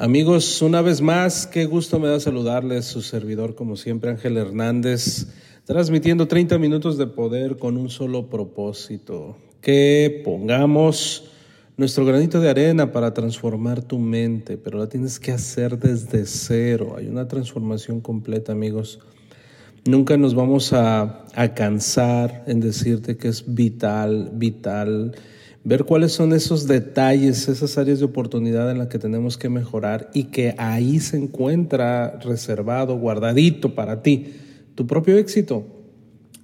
Amigos, una vez más, qué gusto me da saludarles, su servidor como siempre, Ángel Hernández, transmitiendo 30 minutos de poder con un solo propósito, que pongamos nuestro granito de arena para transformar tu mente, pero la tienes que hacer desde cero, hay una transformación completa, amigos. Nunca nos vamos a, a cansar en decirte que es vital, vital ver cuáles son esos detalles, esas áreas de oportunidad en las que tenemos que mejorar y que ahí se encuentra reservado, guardadito para ti, tu propio éxito.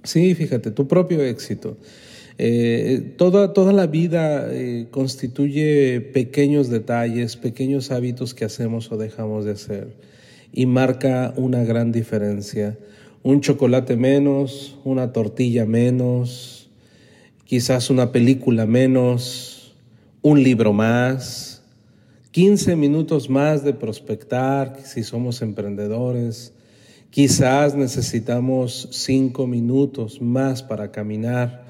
Sí, fíjate, tu propio éxito. Eh, toda, toda la vida eh, constituye pequeños detalles, pequeños hábitos que hacemos o dejamos de hacer y marca una gran diferencia. Un chocolate menos, una tortilla menos, quizás una película menos, un libro más, 15 minutos más de prospectar si somos emprendedores, quizás necesitamos 5 minutos más para caminar,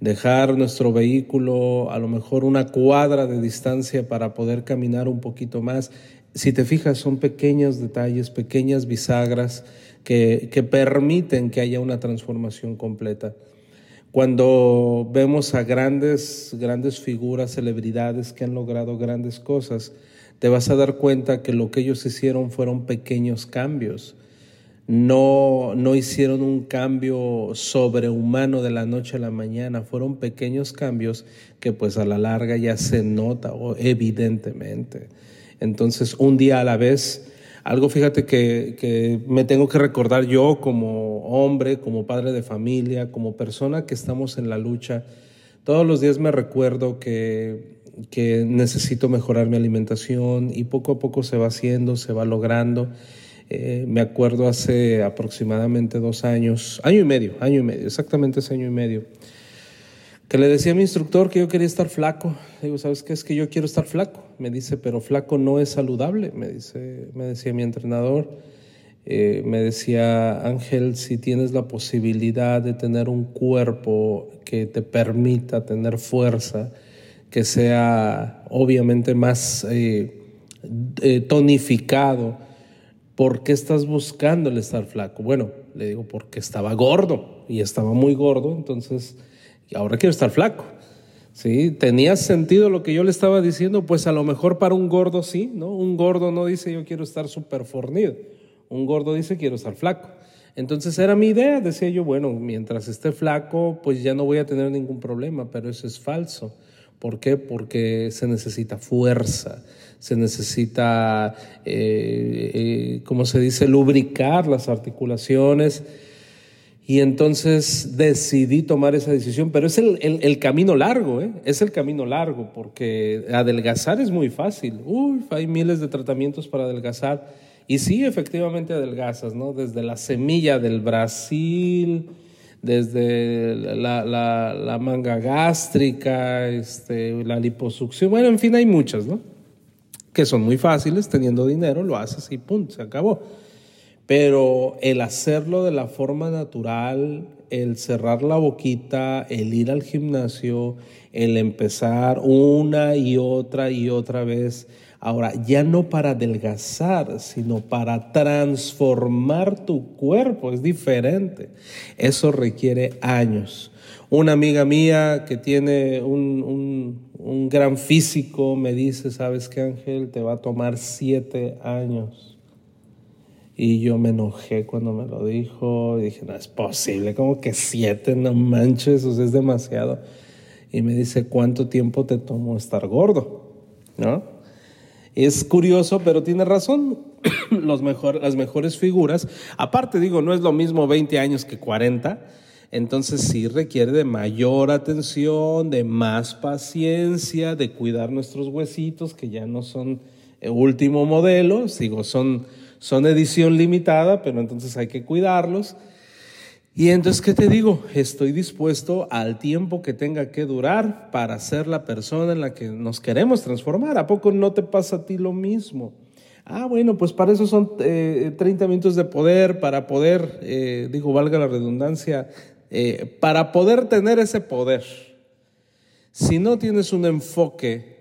dejar nuestro vehículo a lo mejor una cuadra de distancia para poder caminar un poquito más. Si te fijas, son pequeños detalles, pequeñas bisagras que, que permiten que haya una transformación completa. Cuando vemos a grandes, grandes figuras, celebridades que han logrado grandes cosas, te vas a dar cuenta que lo que ellos hicieron fueron pequeños cambios. No, no hicieron un cambio sobrehumano de la noche a la mañana, fueron pequeños cambios que pues a la larga ya se nota evidentemente. Entonces, un día a la vez, algo fíjate que, me tengo que recordar yo como hombre, como padre de familia, como persona que estamos en la lucha. Todos los días me recuerdo que, que necesito mejorar mi alimentación y poco a poco se va haciendo, se va logrando. Eh, me acuerdo hace aproximadamente dos años, año y medio, año y medio, exactamente ese año y medio que le decía a mi instructor que yo quería estar flaco. Le digo, ¿sabes qué? Es que yo quiero estar flaco. Me dice, pero flaco no es saludable, me, dice, me decía mi entrenador. Eh, me decía, Ángel, si tienes la posibilidad de tener un cuerpo que te permita tener fuerza, que sea obviamente más eh, eh, tonificado, ¿por qué estás buscando el estar flaco? Bueno, le digo, porque estaba gordo y estaba muy gordo, entonces ahora quiero estar flaco. ¿Sí? ¿Tenía sentido lo que yo le estaba diciendo? Pues a lo mejor para un gordo sí, ¿no? Un gordo no dice yo quiero estar súper fornido. Un gordo dice quiero estar flaco. Entonces era mi idea, decía yo, bueno, mientras esté flaco, pues ya no voy a tener ningún problema, pero eso es falso. ¿Por qué? Porque se necesita fuerza, se necesita, eh, eh, como se dice, lubricar las articulaciones y entonces decidí tomar esa decisión, pero es el, camino largo, ¿eh? es el camino largo, porque adelgazar es muy fácil. Uy, hay miles de tratamientos para adelgazar. Y sí, efectivamente adelgazas, ¿no? Desde la semilla del Brasil, desde la, manga gástrica, este, la liposucción, bueno, en fin, hay muchas, ¿no? Que son muy fáciles, teniendo dinero, lo haces y punto, se acabó. Pero el hacerlo de la forma natural, el cerrar la boquita, el ir al gimnasio, el empezar una y otra y otra vez. Ahora, ya no para adelgazar, sino para transformar tu cuerpo, es diferente. Eso requiere años. Una amiga mía que tiene un, un gran físico me dice, ¿sabes qué Ángel? Te va a tomar siete años y yo me enojé cuando me lo dijo. Y dije, no es posible, como que siete, no manches, eso es demasiado. Y me dice, ¿cuánto tiempo te tomó estar gordo? ¿No? Es curioso, pero tiene razón. Los mejor, las mejores figuras, aparte digo, no es lo mismo 20 años que 40. Entonces sí requiere de mayor atención, de más paciencia, de cuidar nuestros huesitos que ya no son el último modelo, digo, son, son edición limitada, pero entonces hay que cuidarlos. Y entonces, ¿qué te digo? Estoy dispuesto al tiempo que tenga que durar para ser la persona en la que nos queremos transformar. ¿A poco no te pasa a ti lo mismo? Ah, bueno, pues para eso son 30 eh, minutos de poder, para poder, eh, digo, valga la redundancia, eh, para poder tener ese poder. Si no tienes un enfoque,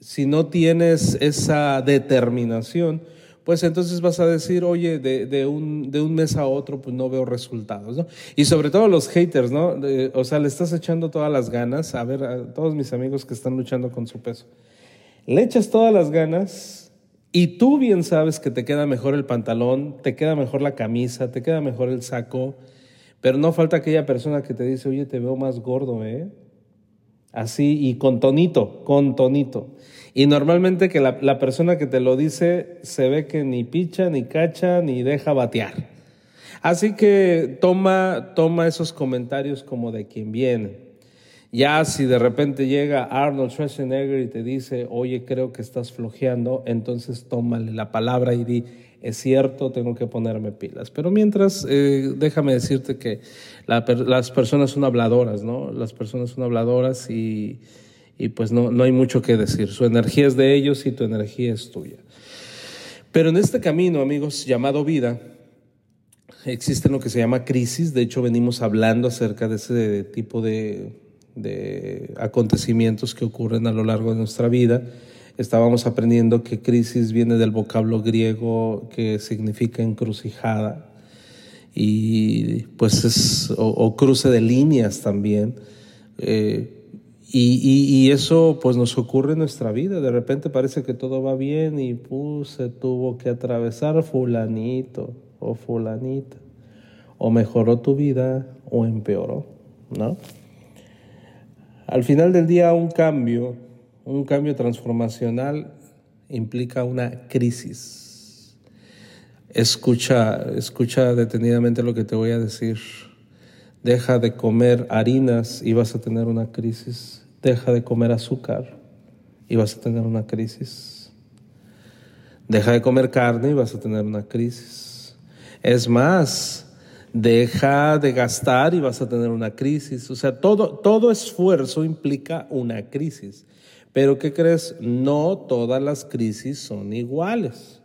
si no tienes esa determinación, pues entonces vas a decir, oye, de, un, de un mes a otro, pues no veo resultados, ¿no? Y sobre todo los haters, ¿no? o sea, le estás echando todas las ganas, a ver, a todos mis amigos que están luchando con su peso, le echas todas las ganas y tú bien sabes que te queda mejor el pantalón, te queda mejor la camisa, te queda mejor el saco, pero no falta aquella persona que te dice, oye, te veo más gordo, ¿eh? Así y con tonito, con tonito. Y normalmente que la, persona que te lo dice se ve que ni picha, ni cacha, ni deja batear. Así que toma, toma esos comentarios como de quien viene. Ya si de repente llega Arnold Schwarzenegger y te dice, oye, creo que estás flojeando, entonces tómale la palabra y di, es cierto, tengo que ponerme pilas. Pero mientras, eh, déjame decirte que las personas son habladoras, ¿no? Las personas son habladoras y y pues no, no hay mucho que decir. Su energía es de ellos y tu energía es tuya. Pero en este camino, amigos, llamado vida, existe lo que se llama crisis. De hecho, venimos hablando acerca de ese tipo de, de acontecimientos que ocurren a lo largo de nuestra vida. Estábamos aprendiendo que crisis viene del vocablo griego que significa encrucijada y pues es, o, cruce de líneas también. Eh, y, eso pues nos ocurre en nuestra vida. De repente parece que todo va bien y pues, se tuvo que atravesar fulanito o fulanita. O mejoró tu vida o empeoró, ¿no? Al final del día un cambio, un cambio transformacional implica una crisis. Escucha, escucha detenidamente lo que te voy a decir. Deja de comer harinas y vas a tener una crisis. Deja de comer azúcar y vas a tener una crisis. Deja de comer carne y vas a tener una crisis. Es más, deja de gastar y vas a tener una crisis. O sea, todo, todo esfuerzo implica una crisis. Pero ¿qué crees? No todas las crisis son iguales.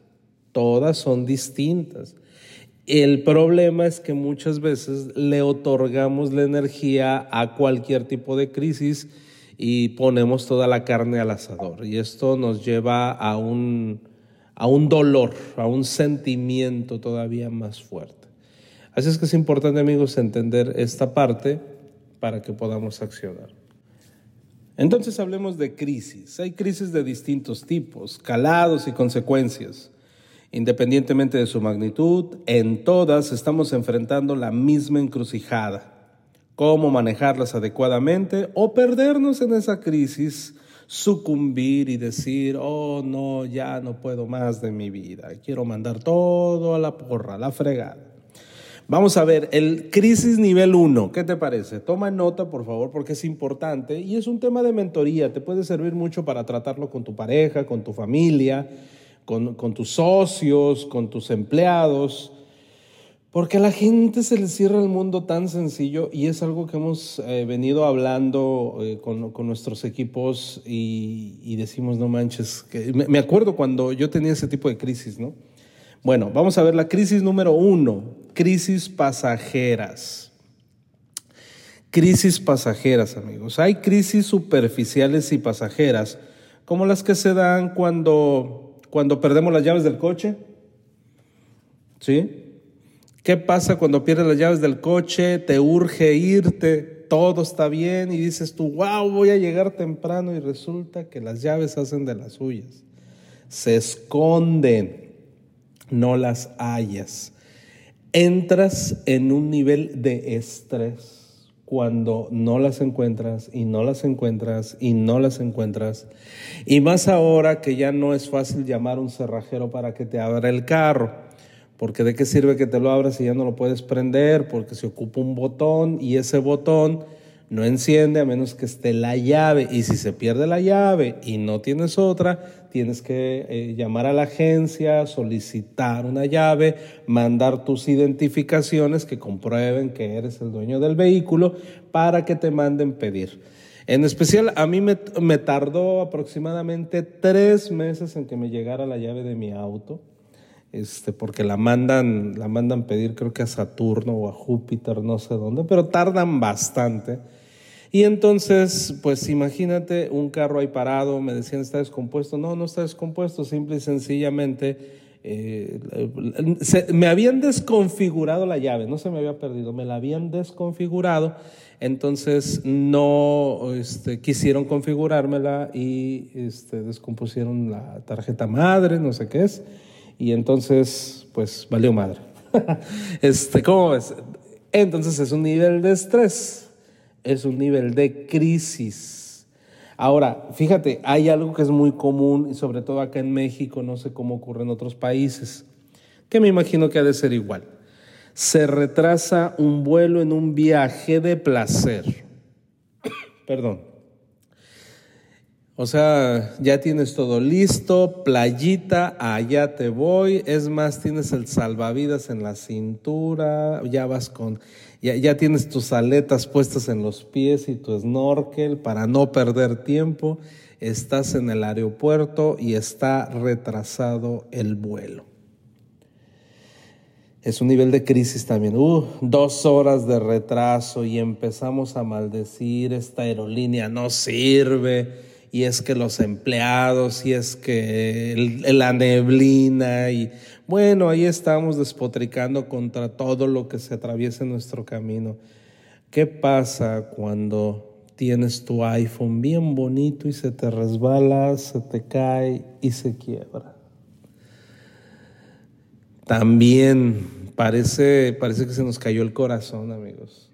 Todas son distintas. El problema es que muchas veces le otorgamos la energía a cualquier tipo de crisis y ponemos toda la carne al asador. Y esto nos lleva a un, a un dolor, a un sentimiento todavía más fuerte. Así es que es importante, amigos, entender esta parte para que podamos accionar. Entonces hablemos de crisis. Hay crisis de distintos tipos, calados y consecuencias. Independientemente de su magnitud, en todas estamos enfrentando la misma encrucijada. Cómo manejarlas adecuadamente o perdernos en esa crisis, sucumbir y decir, oh no, ya no puedo más de mi vida, quiero mandar todo a la porra, a la fregada. Vamos a ver, el crisis nivel 1, ¿qué te parece? Toma nota, por favor, porque es importante y es un tema de mentoría, te puede servir mucho para tratarlo con tu pareja, con tu familia con, tus socios, con tus empleados, porque a la gente se le cierra el mundo tan sencillo y es algo que hemos eh, venido hablando eh, con, nuestros equipos y, decimos, no manches, que me, acuerdo cuando yo tenía ese tipo de crisis, ¿no? Bueno, vamos a ver la crisis número uno, crisis pasajeras. Crisis pasajeras, amigos. Hay crisis superficiales y pasajeras, como las que se dan cuando cuando perdemos las llaves del coche? ¿Sí? ¿Qué pasa cuando pierdes las llaves del coche? Te urge irte, todo está bien y dices tú, wow, voy a llegar temprano y resulta que las llaves hacen de las suyas. Se esconden, no las hallas. Entras en un nivel de estrés cuando no las encuentras y no las encuentras y no las encuentras. Y más ahora que ya no es fácil llamar a un cerrajero para que te abra el carro. Porque de qué sirve que te lo abras si ya no lo puedes prender, porque se ocupa un botón y ese botón no enciende a menos que esté la llave. Y si se pierde la llave y no tienes otra, tienes que eh, llamar a la agencia, solicitar una llave, mandar tus identificaciones que comprueben que eres el dueño del vehículo para que te manden pedir. En especial, a mí me, me tardó aproximadamente tres meses en que me llegara la llave de mi auto este, porque la mandan, la mandan pedir creo que a Saturno o a Júpiter, no sé dónde, pero tardan bastante. Y entonces, pues imagínate un carro ahí parado, me decían está descompuesto, no, no está descompuesto, simple y sencillamente eh, me habían desconfigurado la llave, no se me había perdido, me la habían desconfigurado, entonces no este, quisieron configurármela y este, descompusieron la tarjeta madre, no sé qué es y entonces, pues valió madre. este, ¿Cómo ves? Entonces es un nivel de estrés, es un nivel de crisis. Ahora, fíjate, hay algo que es muy común y sobre todo acá en México, no sé cómo ocurre en otros países, que me imagino que ha de ser igual. Se retrasa un vuelo en un viaje de placer. Perdón o sea, ya tienes todo listo, playita, allá te voy. Es más, tienes el salvavidas en la cintura, ya vas con, ya, ya tienes tus aletas puestas en los pies y tu snorkel para no perder tiempo. Estás en el aeropuerto y está retrasado el vuelo. Es un nivel de crisis también. Uh, dos horas de retraso y empezamos a maldecir, esta aerolínea no sirve y es que los empleados, y es que la neblina, y bueno, ahí estamos despotricando contra todo lo que se atraviesa en nuestro camino. ¿Qué pasa cuando tienes tu iPhone bien bonito y se te resbala, se te cae y se quiebra? También parece, parece que se nos cayó el corazón, amigos.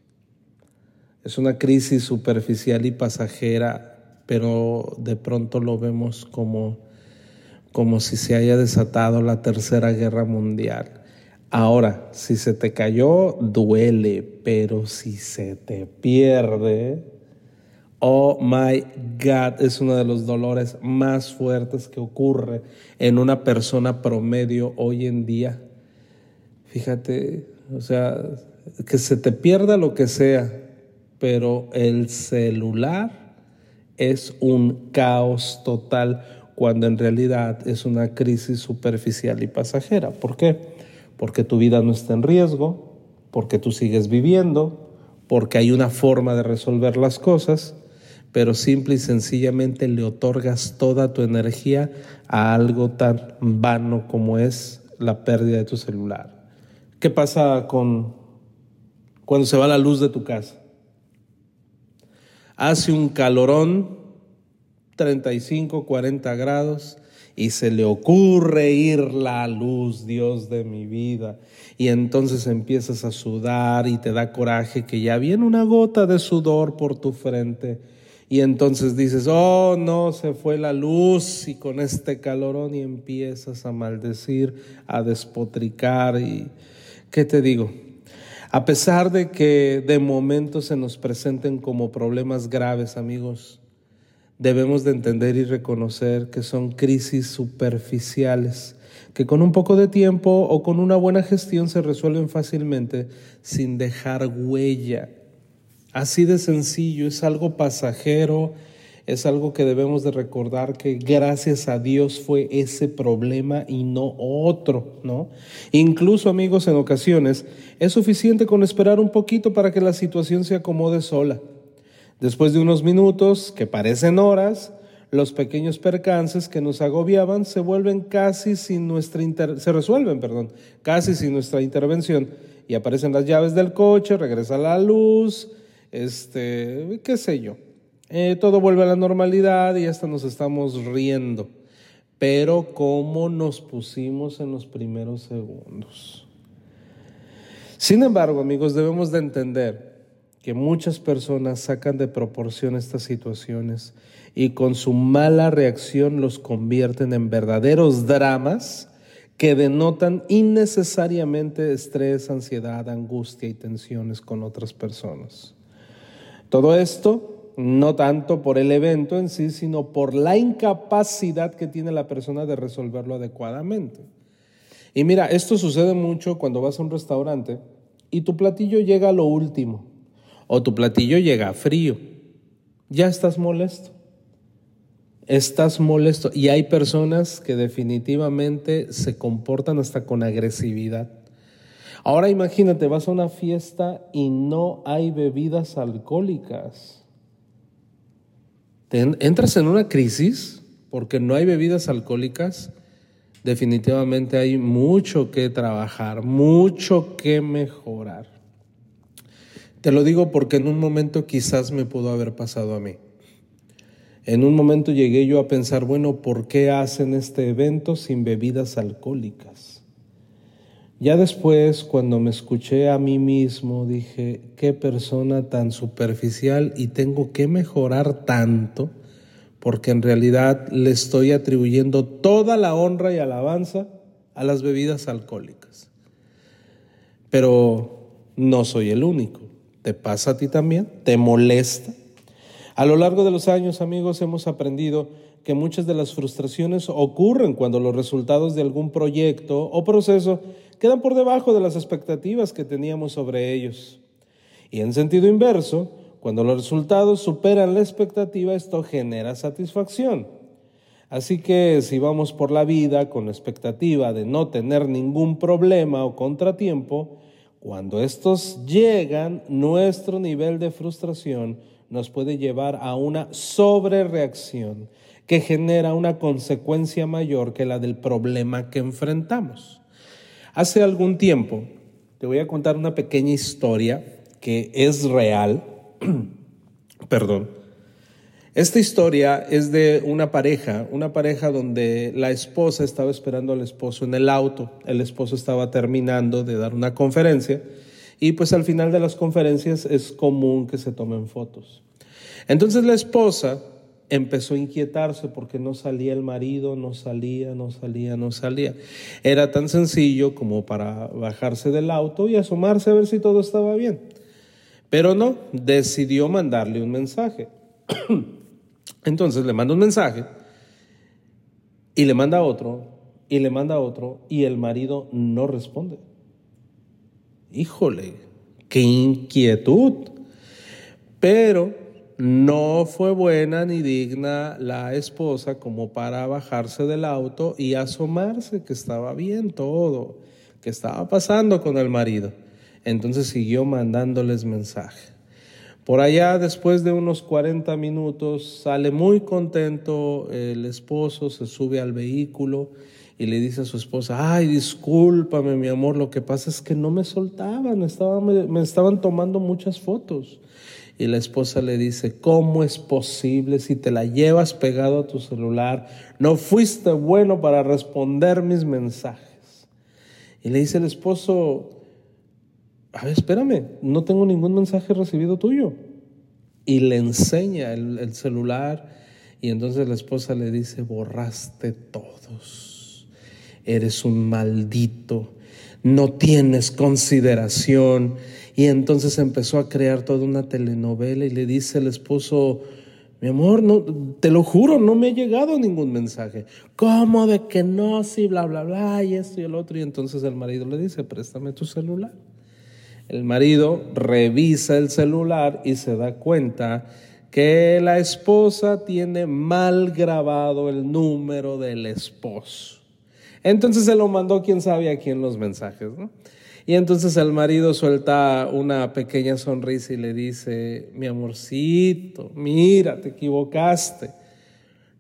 Es una crisis superficial y pasajera pero de pronto lo vemos como, como si se haya desatado la tercera guerra mundial. Ahora, si se te cayó, duele, pero si se te pierde, oh my God, es uno de los dolores más fuertes que ocurre en una persona promedio hoy en día. Fíjate, o sea, que se te pierda lo que sea, pero el celular es un caos total cuando en realidad es una crisis superficial y pasajera. ¿Por qué? Porque tu vida no está en riesgo, porque tú sigues viviendo, porque hay una forma de resolver las cosas, pero simple y sencillamente le otorgas toda tu energía a algo tan vano como es la pérdida de tu celular. ¿Qué pasa con cuando se va la luz de tu casa? Hace un calorón, 35, 40 grados, y se le ocurre ir la luz, Dios de mi vida. Y entonces empiezas a sudar y te da coraje que ya viene una gota de sudor por tu frente. Y entonces dices, oh, no, se fue la luz y con este calorón y empiezas a maldecir, a despotricar y, ¿qué te digo? A pesar de que de momento se nos presenten como problemas graves, amigos, debemos de entender y reconocer que son crisis superficiales, que con un poco de tiempo o con una buena gestión se resuelven fácilmente sin dejar huella. Así de sencillo, es algo pasajero, es algo que debemos de recordar que gracias a Dios fue ese problema y no otro, ¿no? Incluso amigos, en ocasiones es suficiente con esperar un poquito para que la situación se acomode sola. Después de unos minutos, que parecen horas, los pequeños percances que nos agobiaban se vuelven casi sin nuestra se resuelven, perdón, casi sin nuestra intervención y aparecen las llaves del coche, regresa la luz, este, qué sé yo. Eh, todo vuelve a la normalidad y hasta nos estamos riendo. Pero cómo nos pusimos en los primeros segundos. Sin embargo, amigos, debemos de entender que muchas personas sacan de proporción estas situaciones y con su mala reacción los convierten en verdaderos dramas que denotan innecesariamente estrés, ansiedad, angustia y tensiones con otras personas. Todo esto no tanto por el evento en sí, sino por la incapacidad que tiene la persona de resolverlo adecuadamente. Y mira, esto sucede mucho cuando vas a un restaurante y tu platillo llega a lo último o tu platillo llega frío. Ya estás molesto estás molesto. Y hay personas que definitivamente se comportan hasta con agresividad. Ahora imagínate, vas a una fiesta y no hay bebidas alcohólicas. Entras en una crisis porque no hay bebidas alcohólicas. Definitivamente hay mucho que trabajar, mucho que mejorar. Te lo digo porque en un momento quizás me pudo haber pasado a mí. En un momento llegué yo a pensar, bueno, ¿por qué hacen este evento sin bebidas alcohólicas? Ya después, cuando me escuché a mí mismo, dije, qué persona tan superficial y tengo que mejorar tanto, porque en realidad le estoy atribuyendo toda la honra y alabanza a las bebidas alcohólicas. Pero no soy el único. ¿Te pasa a ti también? ¿Te molesta? A lo largo de los años, amigos, hemos aprendido que muchas de las frustraciones ocurren cuando los resultados de algún proyecto o proceso quedan por debajo de las expectativas que teníamos sobre ellos. Y en sentido inverso, cuando los resultados superan la expectativa, esto genera satisfacción. Así que si vamos por la vida con la expectativa de no tener ningún problema o contratiempo, cuando estos llegan, nuestro nivel de frustración nos puede llevar a una sobrereacción que genera una consecuencia mayor que la del problema que enfrentamos. Hace algún tiempo, te voy a contar una pequeña historia que es real. Perdón. Esta historia es de una pareja, una pareja donde la esposa estaba esperando al esposo en el auto, el esposo estaba terminando de dar una conferencia y pues al final de las conferencias es común que se tomen fotos. Entonces la esposa empezó a inquietarse porque no salía el marido, no salía, no salía, no salía. Era tan sencillo como para bajarse del auto y asomarse a ver si todo estaba bien. Pero no, decidió mandarle un mensaje. Entonces le manda un mensaje y le manda otro y le manda otro y el marido no responde híjole, qué inquietud. Pero no fue buena ni digna la esposa como para bajarse del auto y asomarse que estaba bien todo, que estaba pasando con el marido. Entonces siguió mandándoles mensaje. Por allá, después de unos 40 minutos, sale muy contento el esposo, se sube al vehículo y le dice a su esposa, ay, discúlpame mi amor, lo que pasa es que no me soltaban, me, estaban tomando muchas fotos. Y la esposa le dice, ¿cómo es posible si te la llevas pegado a tu celular? No fuiste bueno para responder mis mensajes. Y le dice el esposo, a ver, espérame, no tengo ningún mensaje recibido tuyo. Y le enseña el celular y entonces la esposa le dice, borraste todos eres un maldito, no tienes consideración. Y entonces empezó a crear toda una telenovela y le dice el esposo, mi amor, no, te lo juro, no me ha llegado ningún mensaje. ¿Cómo de que no? Sí, bla, bla, bla, y esto y el otro. Y entonces el marido le dice, préstame tu celular. El marido revisa el celular y se da cuenta que la esposa tiene mal grabado el número del esposo. Entonces se lo mandó quién sabe a quién los mensajes, ¿no? Y entonces el marido suelta una pequeña sonrisa y le dice, mi amorcito, mira, te equivocaste.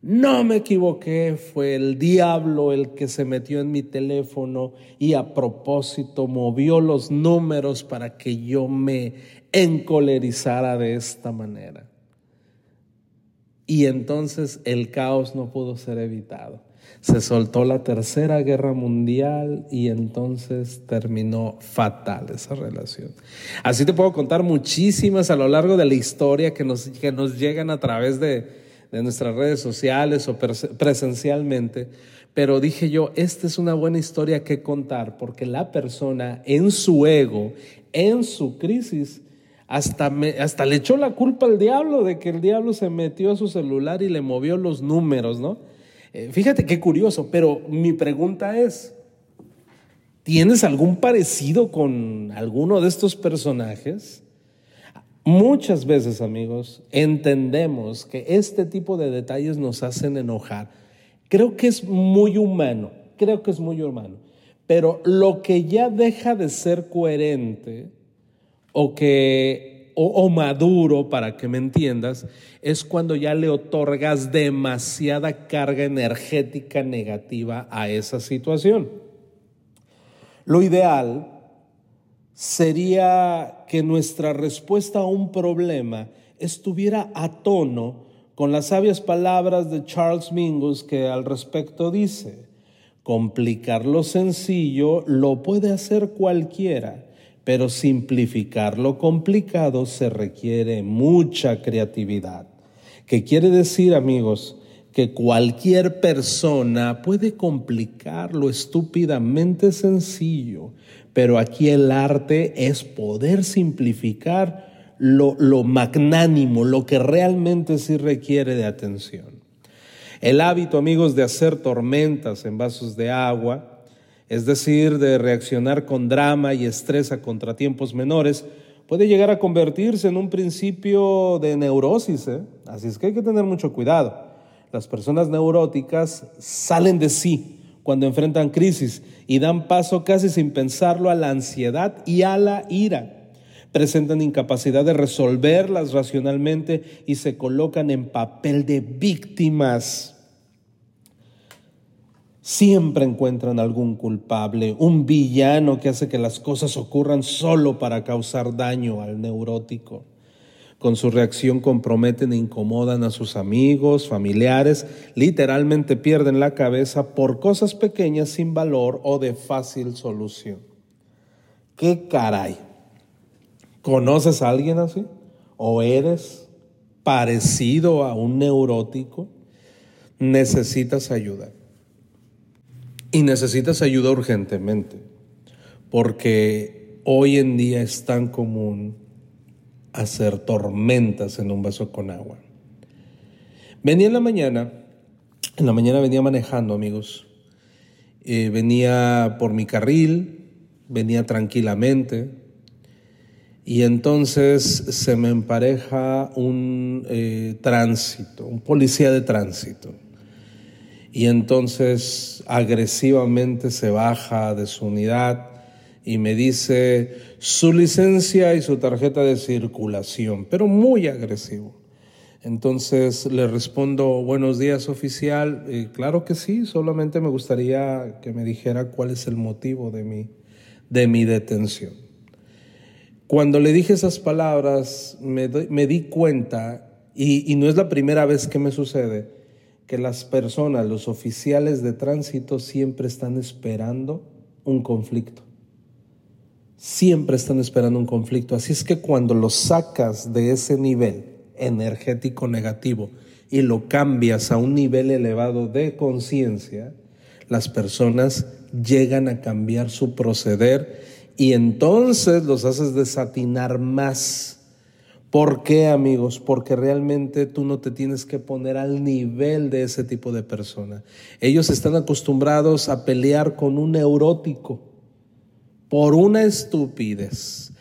No me equivoqué, fue el diablo el que se metió en mi teléfono y a propósito movió los números para que yo me encolerizara de esta manera. Y entonces el caos no pudo ser evitado se soltó la tercera guerra mundial y entonces terminó fatal esa relación. Así te puedo contar muchísimas a lo largo de la historia que nos, que nos llegan a través de, de nuestras redes sociales o presencialmente, pero dije yo, esta es una buena historia que contar porque la persona en su ego, en su crisis, hasta, hasta le echó la culpa al diablo de que el diablo se metió a su celular y le movió los números, ¿no? Eh, fíjate qué curioso, pero mi pregunta es, ¿tienes algún parecido con alguno de estos personajes? Muchas veces, amigos, entendemos que este tipo de detalles nos hacen enojar. Creo que es muy humano, creo que es muy humano. Pero lo que ya deja de ser coherente o que o, maduro, para que me entiendas, es cuando ya le otorgas demasiada carga energética negativa a esa situación. Lo ideal sería que nuestra respuesta a un problema estuviera a tono con las sabias palabras de Charles Mingus que al respecto dice, complicar lo sencillo lo puede hacer cualquiera, pero simplificar lo complicado se requiere mucha creatividad. ¿Qué quiere decir, amigos? Que cualquier persona puede complicar lo estúpidamente sencillo, pero aquí el arte es poder simplificar lo, magnánimo, lo que realmente sí requiere de atención. El hábito, amigos, de hacer tormentas en vasos de agua, es decir, de reaccionar con drama y estrés a contratiempos menores, puede llegar a convertirse en un principio de neurosis. ¿eh? Así es que hay que tener mucho cuidado. Las personas neuróticas salen de sí cuando enfrentan crisis y dan paso casi sin pensarlo a la ansiedad y a la ira presentan incapacidad de resolverlas racionalmente y se colocan en papel de víctimas. Siempre encuentran algún culpable, un villano que hace que las cosas ocurran solo para causar daño al neurótico. Con su reacción comprometen e incomodan a sus amigos, familiares, literalmente pierden la cabeza por cosas pequeñas sin valor o de fácil solución. ¿Qué caray? ¿Conoces a alguien así? ¿O eres parecido a un neurótico? Necesitas ayuda. Y necesitas ayuda urgentemente, porque hoy en día es tan común hacer tormentas en un vaso con agua. Venía en la mañana, en la mañana venía manejando, amigos. Eh, venía por mi carril, venía tranquilamente, y entonces se me empareja un eh, tránsito, un policía de tránsito. Y entonces agresivamente se baja de su unidad y me dice su licencia y su tarjeta de circulación, pero muy agresivo. Entonces le respondo, buenos días oficial, claro que sí, solamente me gustaría que me dijera cuál es el motivo de mi, de mi detención. Cuando le dije esas palabras, me, di cuenta, y, y no es la primera vez que me sucede, que las personas, los oficiales de tránsito siempre están esperando un conflicto. Siempre están esperando un conflicto. Así es que cuando lo sacas de ese nivel energético negativo y lo cambias a un nivel elevado de conciencia, las personas llegan a cambiar su proceder y entonces los haces desatinar más. ¿Por qué, amigos? Porque realmente tú no te tienes que poner al nivel de ese tipo de persona. Ellos están acostumbrados a pelear con un neurótico por una estupidez.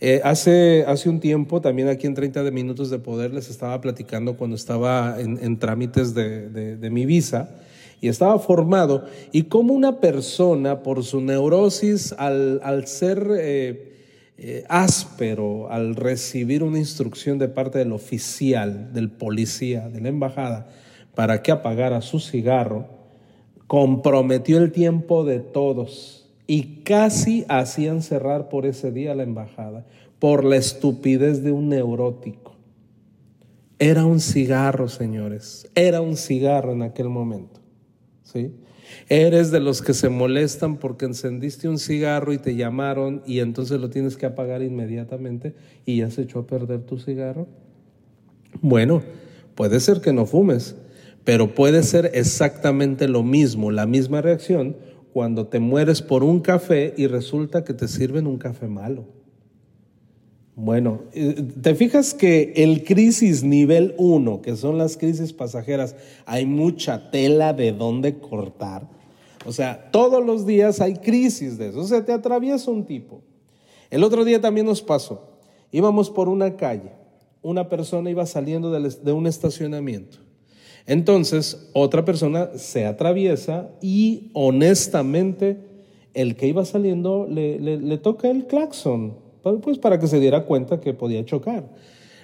Eh, hace, hace un tiempo, también aquí en 30 de Minutos de Poder, les estaba platicando cuando estaba en, trámites de, de mi visa y estaba formado y como una persona por su neurosis al, ser eh, eh, áspero, al recibir una instrucción de parte del oficial, del policía, de la embajada, para que apagara su cigarro, comprometió el tiempo de todos y casi hacían cerrar por ese día la embajada, por la estupidez de un neurótico. Era un cigarro, señores, era un cigarro en aquel momento. ¿sí? Eres de los que se molestan porque encendiste un cigarro y te llamaron y entonces lo tienes que apagar inmediatamente y ya se echó a perder tu cigarro. Bueno, puede ser que no fumes, Pero puede ser exactamente lo mismo, la misma reacción, cuando te mueres por un café y resulta que te sirven un café malo. Bueno, eh, te fijas que el crisis nivel 1, que son las crisis pasajeras, hay mucha tela de dónde cortar. O sea, todos los días hay crisis de eso. O sea, te atraviesa un tipo. El otro día también nos pasó. Íbamos por una calle. Una persona iba saliendo de un estacionamiento. Entonces, otra persona se atraviesa y honestamente el que iba saliendo le, le toca el claxon pues para que se diera cuenta que podía chocar.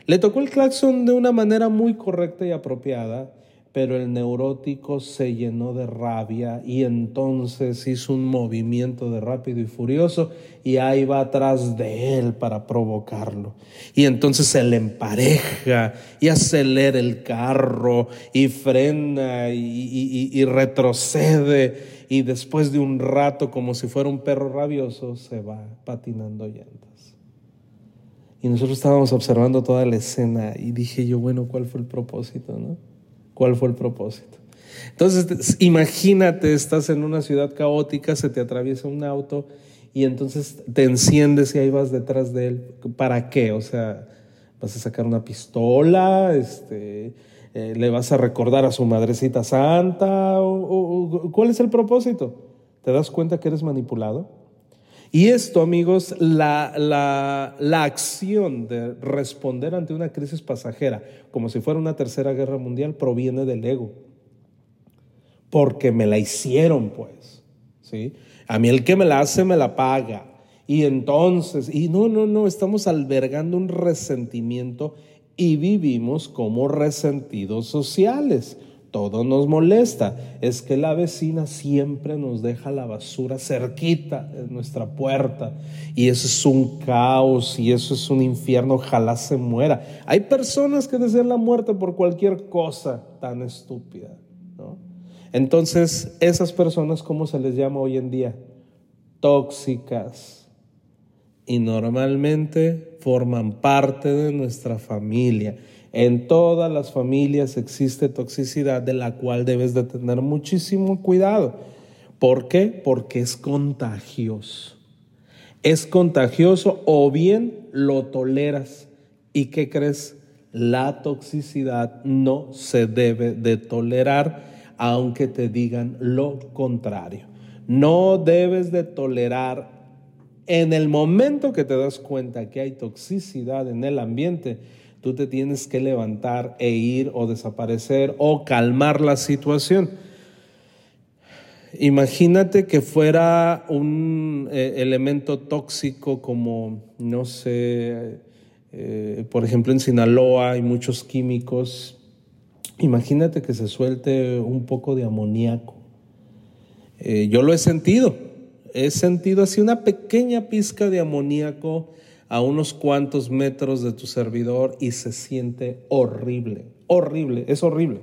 Le tocó el claxon de una manera muy correcta y apropiada, pero el neurótico se llenó de rabia y entonces hizo un movimiento de rápido y furioso y ahí va atrás de él para provocarlo. Y entonces se le empareja y acelera el carro y frena y, retrocede y después de un rato como si fuera un perro rabioso se va patinando llantas. Y nosotros estábamos observando toda la escena y dije yo, bueno, ¿cuál fue el propósito? No? ¿Cuál fue el propósito? Entonces, imagínate, estás en una ciudad caótica, se te atraviesa un auto y entonces te enciendes y ahí vas detrás de él. ¿Para qué? O sea, vas a sacar una pistola, este, eh, le vas a recordar a su madrecita santa, o, ¿cuál es el propósito? ¿Te das cuenta que eres manipulado? Y esto, amigos, la, la, acción de responder ante una crisis pasajera, como si fuera una tercera guerra mundial, proviene del ego. Porque me la hicieron, pues. ¿sí? A mí el que me la hace, me la paga. Y entonces, y no, no, no, estamos albergando un resentimiento y vivimos como resentidos sociales todo nos molesta. Es que la vecina siempre nos deja la basura cerquita de nuestra puerta. Y eso es un caos y eso es un infierno. Ojalá se muera. Hay personas que desean la muerte por cualquier cosa tan estúpida. Entonces, esas personas, ¿cómo se les llama hoy en día? Tóxicas. Y normalmente forman parte de nuestra familia. En todas las familias existe toxicidad de la cual debes de tener muchísimo cuidado. ¿Por qué? Porque es contagioso. Es contagioso o bien lo toleras. ¿Y qué crees? La toxicidad no se debe de tolerar aunque te digan lo contrario. No debes de tolerar en el momento que te das cuenta que hay toxicidad en el ambiente, tú te tienes que levantar e ir o desaparecer o calmar la situación. Imagínate que fuera un eh, elemento tóxico como, no sé, eh, por ejemplo en Sinaloa hay muchos químicos. Imagínate que se suelte un poco de amoníaco. Eh, yo lo he sentido. He sentido así una pequeña pizca de amoníaco a unos cuantos metros de tu servidor y se siente horrible, horrible, es horrible.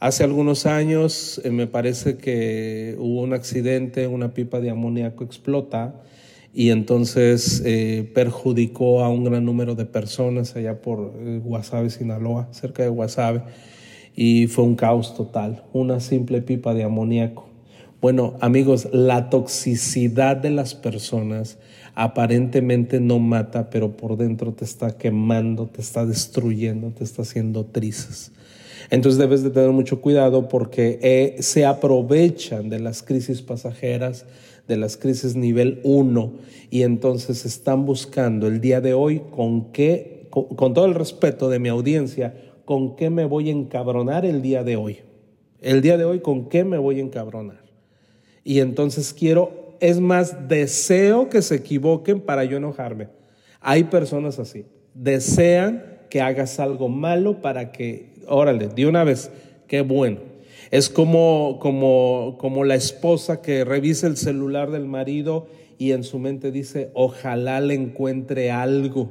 Hace algunos años eh, me parece que hubo un accidente, una pipa de amoníaco explota y entonces eh, perjudicó a un gran número de personas allá por eh, Guasave, Sinaloa, cerca de Guasave, y fue un caos total, una simple pipa de amoníaco. Bueno, amigos, la toxicidad de las personas aparentemente no mata, pero por dentro te está quemando, te está destruyendo, te está haciendo trizas. Entonces debes de tener mucho cuidado porque eh, se aprovechan de las crisis pasajeras, de las crisis nivel 1 y entonces están buscando el día de hoy con qué, con todo el respeto de mi audiencia, con qué me voy a encabronar el día de hoy. El día de hoy, ¿con qué me voy a encabronar? Y entonces quiero es más, deseo que se equivoquen para yo enojarme. Hay personas así. Desean que hagas algo malo para que, órale, de una vez, qué bueno. Es como, como, como la esposa que revisa el celular del marido y en su mente dice, ojalá le encuentre algo.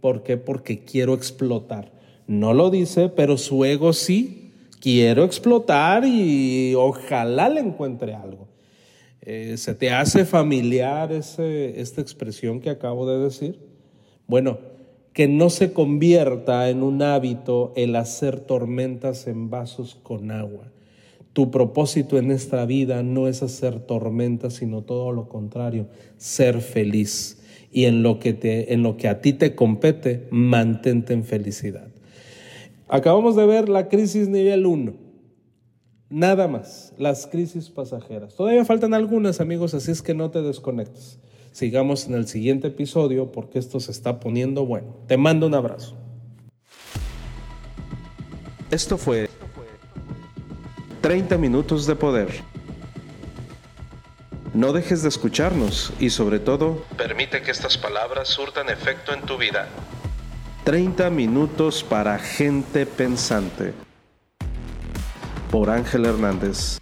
¿Por qué? Porque quiero explotar. No lo dice, pero su ego sí. Quiero explotar y ojalá le encuentre algo. Eh, ¿Se te hace familiar esta expresión que acabo de decir? Bueno, que no se convierta en un hábito el hacer tormentas en vasos con agua. Tu propósito en esta vida no es hacer tormentas, sino todo lo contrario, ser feliz. Y en lo que, te, en lo que a ti te compete, mantente en felicidad. Acabamos de ver la crisis nivel 1. Nada más, las crisis pasajeras. Todavía faltan algunas, amigos, así es que no te desconectes. Sigamos en el siguiente episodio porque esto se está poniendo bueno. Te mando un abrazo. Esto fue 30 minutos de poder. No dejes de escucharnos y sobre todo, permite que estas palabras surtan efecto en tu vida. 30 minutos para gente pensante. Por Ángel Hernández.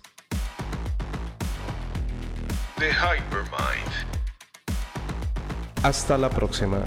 The Hypermind. Hasta la próxima.